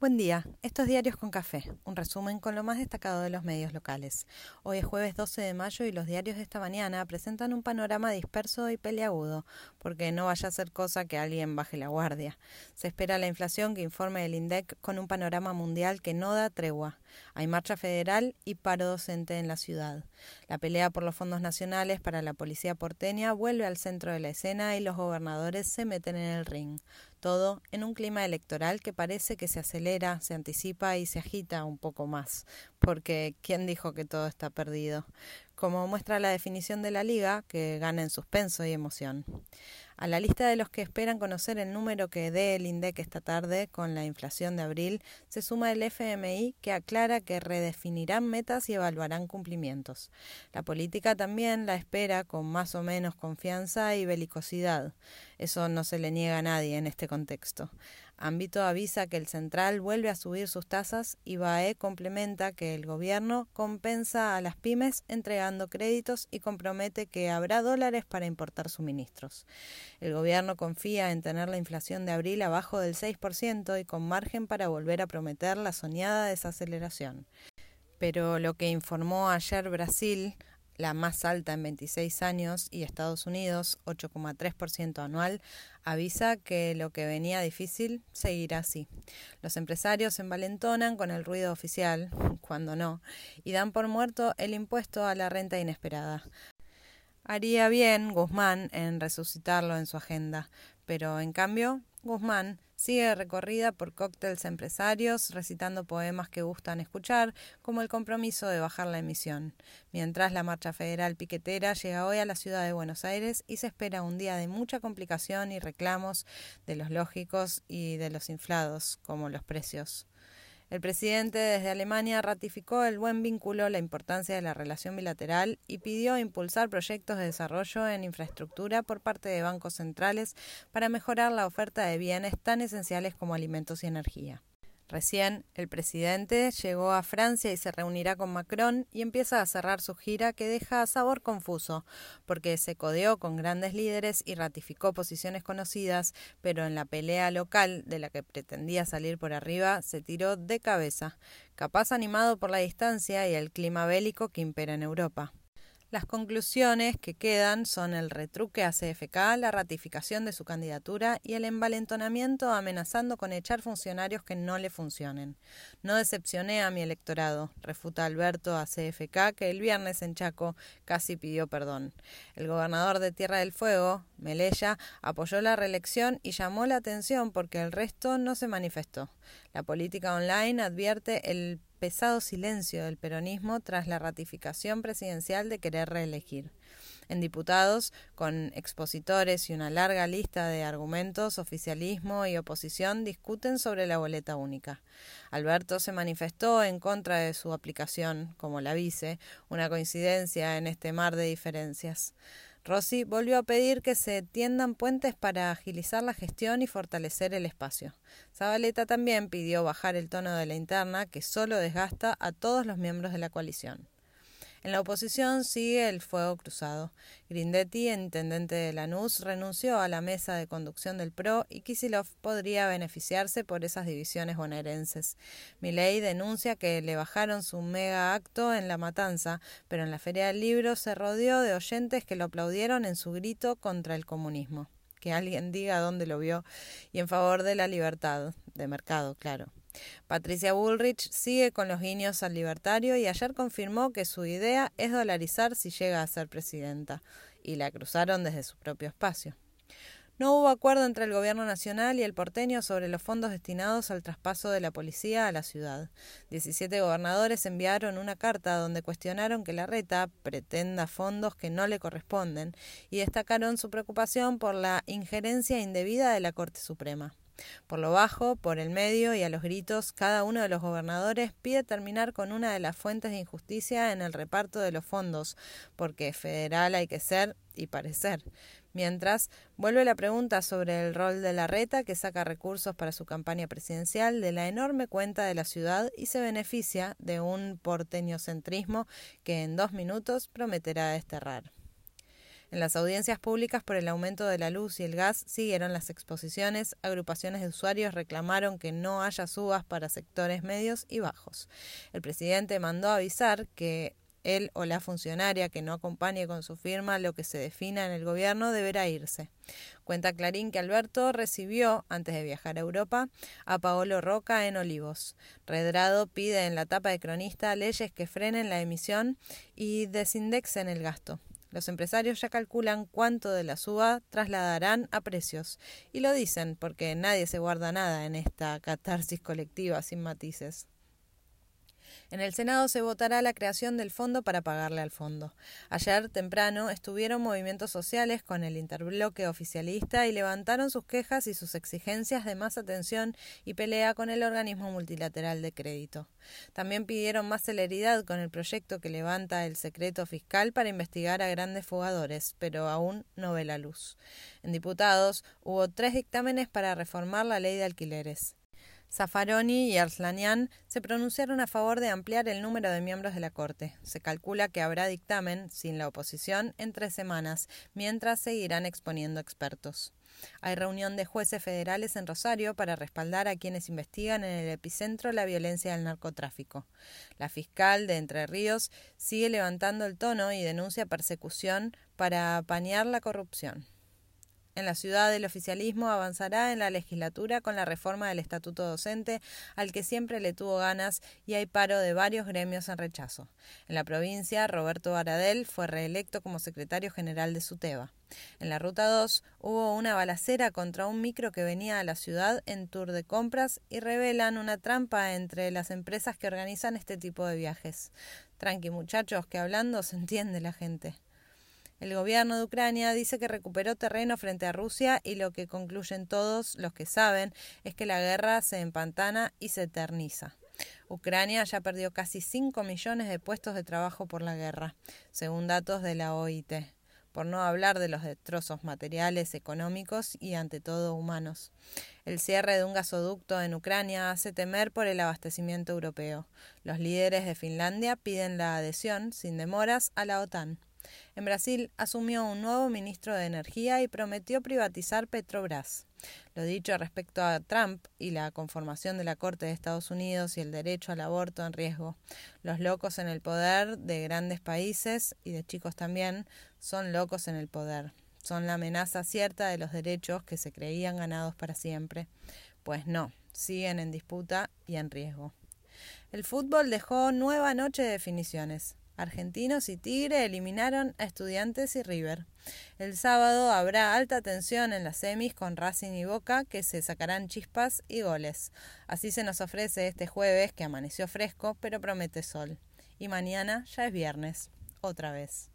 Buen día, estos diarios con café, un resumen con lo más destacado de los medios locales. Hoy es jueves 12 de mayo y los diarios de esta mañana presentan un panorama disperso y peleagudo, porque no vaya a ser cosa que alguien baje la guardia. Se espera la inflación que informe el INDEC con un panorama mundial que no da tregua. Hay marcha federal y paro docente en la ciudad. La pelea por los fondos nacionales para la policía porteña vuelve al centro de la escena y los gobernadores se meten en el ring todo en un clima electoral que parece que se acelera, se anticipa y se agita un poco más, porque ¿quién dijo que todo está perdido? Como muestra la definición de la liga, que gana en suspenso y emoción. A la lista de los que esperan conocer el número que dé el INDEC esta tarde con la inflación de abril, se suma el FMI que aclara que redefinirán metas y evaluarán cumplimientos. La política también la espera con más o menos confianza y belicosidad. Eso no se le niega a nadie en este contexto. Ámbito avisa que el central vuelve a subir sus tasas y BAE complementa que el gobierno compensa a las pymes entregando créditos y compromete que habrá dólares para importar suministros. El gobierno confía en tener la inflación de abril abajo del 6% y con margen para volver a prometer la soñada desaceleración. Pero lo que informó ayer Brasil la más alta en 26 años, y Estados Unidos, 8,3% anual, avisa que lo que venía difícil seguirá así. Los empresarios se envalentonan con el ruido oficial, cuando no, y dan por muerto el impuesto a la renta inesperada. Haría bien Guzmán en resucitarlo en su agenda, pero en cambio Guzmán sigue recorrida por cócteles empresarios, recitando poemas que gustan escuchar, como el compromiso de bajar la emisión. Mientras la marcha federal piquetera llega hoy a la ciudad de Buenos Aires y se espera un día de mucha complicación y reclamos de los lógicos y de los inflados, como los precios. El presidente desde Alemania ratificó el buen vínculo, la importancia de la relación bilateral y pidió impulsar proyectos de desarrollo en infraestructura por parte de bancos centrales para mejorar la oferta de bienes tan esenciales como alimentos y energía. Recién el presidente llegó a Francia y se reunirá con Macron y empieza a cerrar su gira que deja sabor confuso, porque se codeó con grandes líderes y ratificó posiciones conocidas, pero en la pelea local de la que pretendía salir por arriba se tiró de cabeza, capaz animado por la distancia y el clima bélico que impera en Europa. Las conclusiones que quedan son el retruque a CFK, la ratificación de su candidatura y el envalentonamiento amenazando con echar funcionarios que no le funcionen. No decepcioné a mi electorado, refuta Alberto a CFK, que el viernes en Chaco casi pidió perdón. El gobernador de Tierra del Fuego, Melella, apoyó la reelección y llamó la atención porque el resto no se manifestó. La política online advierte el pesado silencio del peronismo tras la ratificación presidencial de querer reelegir. En diputados, con expositores y una larga lista de argumentos, oficialismo y oposición discuten sobre la boleta única. Alberto se manifestó en contra de su aplicación, como la vice, una coincidencia en este mar de diferencias. Rossi volvió a pedir que se tiendan puentes para agilizar la gestión y fortalecer el espacio. Zabaleta también pidió bajar el tono de la interna, que solo desgasta a todos los miembros de la coalición. En la oposición sigue el fuego cruzado. Grindetti, intendente de Lanús, renunció a la mesa de conducción del PRO y Kisilov podría beneficiarse por esas divisiones bonaerenses. Milei denuncia que le bajaron su mega acto en La Matanza, pero en la Feria del Libro se rodeó de oyentes que lo aplaudieron en su grito contra el comunismo. Que alguien diga dónde lo vio y en favor de la libertad, de mercado, claro. Patricia Bullrich sigue con los guiños al libertario y ayer confirmó que su idea es dolarizar si llega a ser presidenta, y la cruzaron desde su propio espacio. No hubo acuerdo entre el Gobierno Nacional y el porteño sobre los fondos destinados al traspaso de la policía a la ciudad. Diecisiete gobernadores enviaron una carta donde cuestionaron que la reta pretenda fondos que no le corresponden y destacaron su preocupación por la injerencia indebida de la Corte Suprema. Por lo bajo, por el medio y a los gritos, cada uno de los gobernadores pide terminar con una de las fuentes de injusticia en el reparto de los fondos, porque federal hay que ser y parecer. Mientras, vuelve la pregunta sobre el rol de la reta que saca recursos para su campaña presidencial de la enorme cuenta de la ciudad y se beneficia de un porteño centrismo que en dos minutos prometerá desterrar. En las audiencias públicas por el aumento de la luz y el gas siguieron las exposiciones, agrupaciones de usuarios reclamaron que no haya subas para sectores medios y bajos. El presidente mandó avisar que él o la funcionaria que no acompañe con su firma lo que se defina en el gobierno deberá irse. Cuenta Clarín que Alberto recibió, antes de viajar a Europa, a Paolo Roca en Olivos. Redrado pide en la tapa de cronista leyes que frenen la emisión y desindexen el gasto. Los empresarios ya calculan cuánto de la suba trasladarán a precios. Y lo dicen porque nadie se guarda nada en esta catarsis colectiva sin matices. En el Senado se votará la creación del fondo para pagarle al fondo. Ayer temprano estuvieron movimientos sociales con el interbloque oficialista y levantaron sus quejas y sus exigencias de más atención y pelea con el organismo multilateral de crédito. También pidieron más celeridad con el proyecto que levanta el secreto fiscal para investigar a grandes fugadores, pero aún no ve la luz. En diputados hubo tres dictámenes para reformar la ley de alquileres. Zaffaroni y Arslanian se pronunciaron a favor de ampliar el número de miembros de la Corte. Se calcula que habrá dictamen, sin la oposición, en tres semanas, mientras seguirán exponiendo expertos. Hay reunión de jueces federales en Rosario para respaldar a quienes investigan en el epicentro la violencia del narcotráfico. La fiscal de Entre Ríos sigue levantando el tono y denuncia persecución para apañar la corrupción. En la ciudad el oficialismo avanzará en la legislatura con la reforma del estatuto docente, al que siempre le tuvo ganas y hay paro de varios gremios en rechazo. En la provincia, Roberto Baradel fue reelecto como secretario general de SUTEBA. En la Ruta 2 hubo una balacera contra un micro que venía a la ciudad en tour de compras y revelan una trampa entre las empresas que organizan este tipo de viajes. Tranqui muchachos, que hablando se entiende la gente. El gobierno de Ucrania dice que recuperó terreno frente a Rusia y lo que concluyen todos los que saben es que la guerra se empantana y se eterniza. Ucrania ya perdió casi 5 millones de puestos de trabajo por la guerra, según datos de la OIT, por no hablar de los destrozos materiales, económicos y ante todo humanos. El cierre de un gasoducto en Ucrania hace temer por el abastecimiento europeo. Los líderes de Finlandia piden la adhesión, sin demoras, a la OTAN. En Brasil asumió un nuevo ministro de Energía y prometió privatizar Petrobras. Lo dicho respecto a Trump y la conformación de la Corte de Estados Unidos y el derecho al aborto en riesgo. Los locos en el poder de grandes países y de chicos también son locos en el poder. Son la amenaza cierta de los derechos que se creían ganados para siempre. Pues no, siguen en disputa y en riesgo. El fútbol dejó nueva noche de definiciones. Argentinos y Tigre eliminaron a Estudiantes y River. El sábado habrá alta tensión en las semis con Racing y Boca que se sacarán chispas y goles. Así se nos ofrece este jueves que amaneció fresco pero promete sol. Y mañana ya es viernes, otra vez.